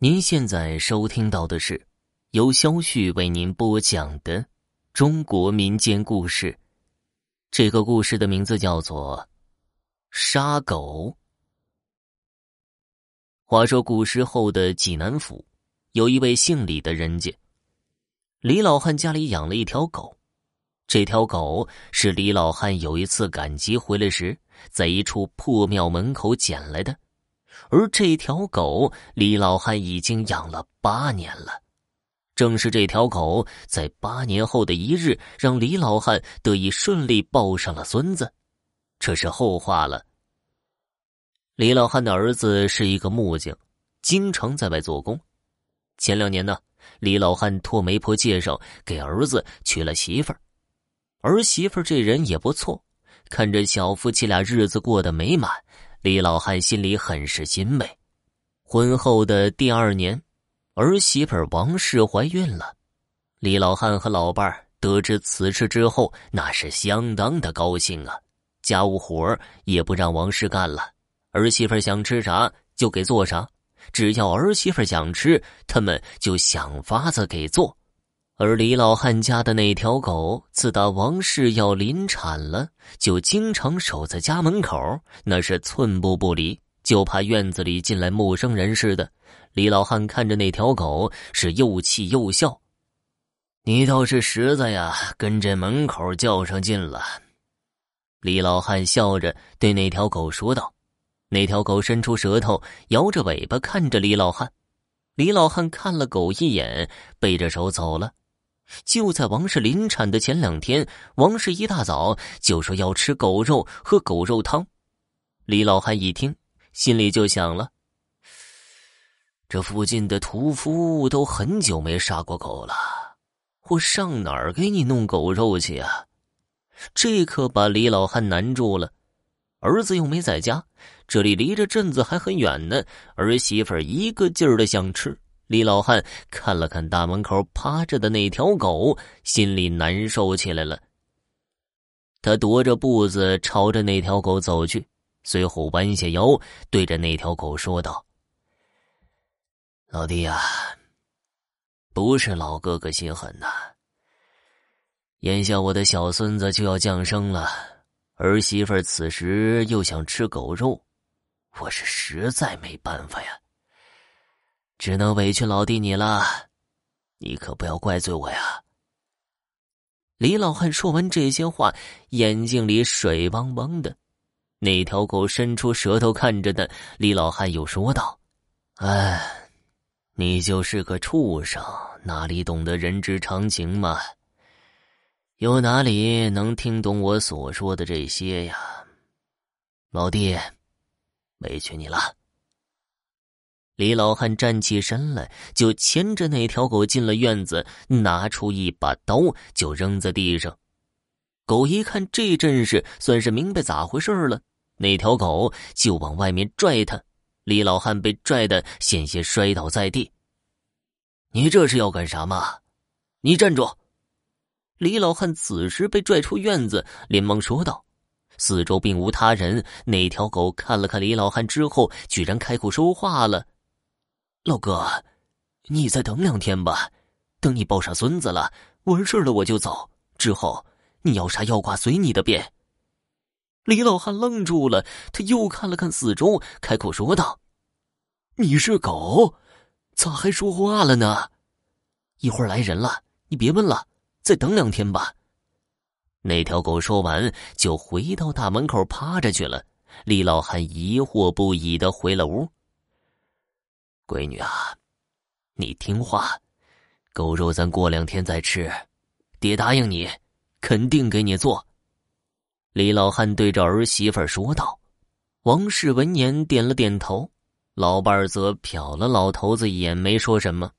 您现在收听到的是由肖旭为您播讲的中国民间故事。这个故事的名字叫做《杀狗》。话说古时候的济南府，有一位姓李的人家，李老汉家里养了一条狗。这条狗是李老汉有一次赶集回来时，在一处破庙门口捡来的。而这条狗，李老汉已经养了八年了。正是这条狗，在八年后的一日，让李老汉得以顺利抱上了孙子。这是后话了。李老汉的儿子是一个木匠，经常在外做工。前两年呢，李老汉托媒婆介绍给儿子娶了媳妇儿。儿媳妇这人也不错，看着小夫妻俩日子过得美满。李老汉心里很是欣慰。婚后的第二年，儿媳妇王氏怀孕了。李老汉和老伴得知此事之后，那是相当的高兴啊！家务活也不让王氏干了，儿媳妇想吃啥就给做啥，只要儿媳妇想吃，他们就想法子给做。而李老汉家的那条狗，自打王氏要临产了，就经常守在家门口，那是寸步不离，就怕院子里进来陌生人似的。李老汉看着那条狗，是又气又笑。你倒是实在呀，跟这门口较上劲了。李老汉笑着对那条狗说道。那条狗伸出舌头，摇着尾巴看着李老汉。李老汉看了狗一眼，背着手走了。就在王氏临产的前两天，王氏一大早就说要吃狗肉，喝狗肉汤。李老汉一听，心里就想了：这附近的屠夫都很久没杀过狗了，我上哪儿给你弄狗肉去啊？这可把李老汉难住了。儿子又没在家，这里离着镇子还很远呢，儿媳妇一个劲儿的想吃。李老汉看了看大门口趴着的那条狗，心里难受起来了。他踱着步子朝着那条狗走去，随后弯下腰对着那条狗说道：“老弟呀，不是老哥哥心狠呐。眼下我的小孙子就要降生了，儿媳妇此时又想吃狗肉，我是实在没办法呀。”只能委屈老弟你了，你可不要怪罪我呀。李老汉说完这些话，眼睛里水汪汪的。那条狗伸出舌头看着他，李老汉又说道：“哎，你就是个畜生，哪里懂得人之常情嘛？又哪里能听懂我所说的这些呀？老弟，委屈你了。”李老汉站起身来，就牵着那条狗进了院子，拿出一把刀就扔在地上。狗一看这阵势，算是明白咋回事了。那条狗就往外面拽他，李老汉被拽的险些摔倒在地。你这是要干啥嘛？你站住！李老汉此时被拽出院子，连忙说道：“四周并无他人。”那条狗看了看李老汉之后，居然开口说话了。老哥，你再等两天吧，等你抱上孙子了，完事了我就走。之后你要啥要挂随你的便。李老汉愣住了，他又看了看四周，开口说道：“你是狗，咋还说话了呢？一会儿来人了，你别问了，再等两天吧。”那条狗说完，就回到大门口趴着去了。李老汉疑惑不已的回了屋。闺女啊，你听话，狗肉咱过两天再吃。爹答应你，肯定给你做。李老汉对着儿媳妇说道。王氏闻言点了点头，老伴儿则瞟了老头子一眼，没说什么。